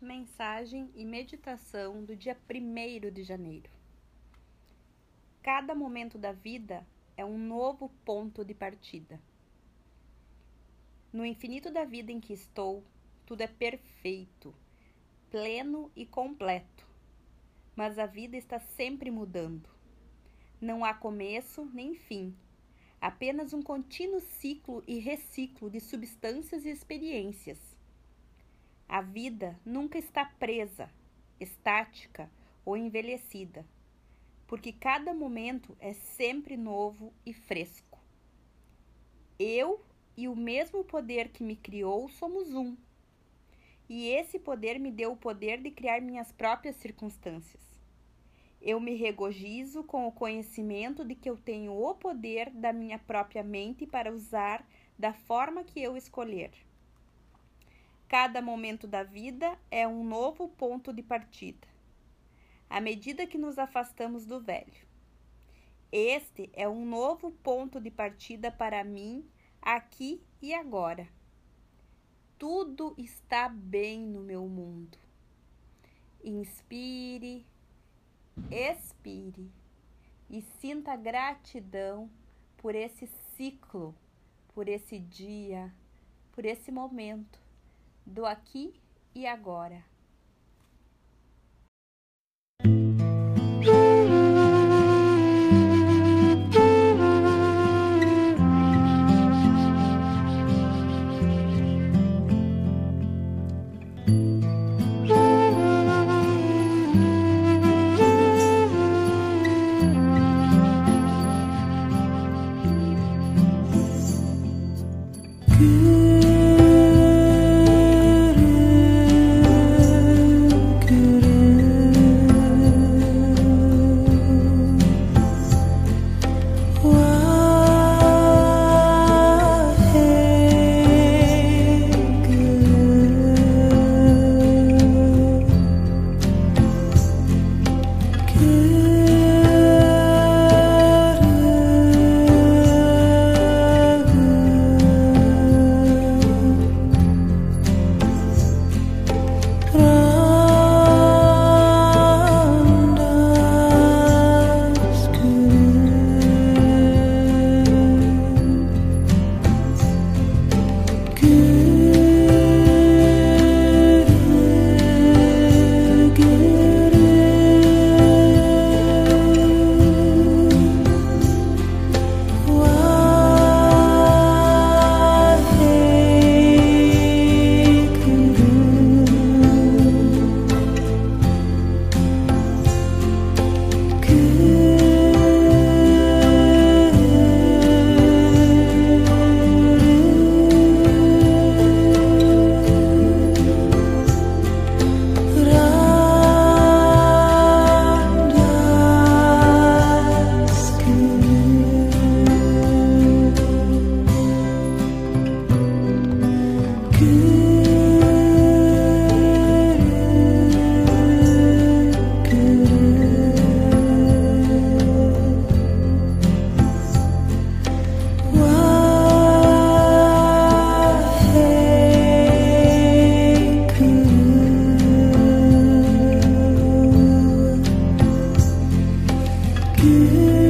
Mensagem e meditação do dia 1 de janeiro. Cada momento da vida é um novo ponto de partida. No infinito da vida em que estou, tudo é perfeito, pleno e completo. Mas a vida está sempre mudando. Não há começo nem fim, apenas um contínuo ciclo e reciclo de substâncias e experiências. A vida nunca está presa, estática ou envelhecida, porque cada momento é sempre novo e fresco. Eu e o mesmo poder que me criou somos um. E esse poder me deu o poder de criar minhas próprias circunstâncias. Eu me regozijo com o conhecimento de que eu tenho o poder da minha própria mente para usar da forma que eu escolher. Cada momento da vida é um novo ponto de partida, à medida que nos afastamos do velho. Este é um novo ponto de partida para mim, aqui e agora. Tudo está bem no meu mundo. Inspire expire e sinta gratidão por esse ciclo, por esse dia, por esse momento do aqui e agora. Você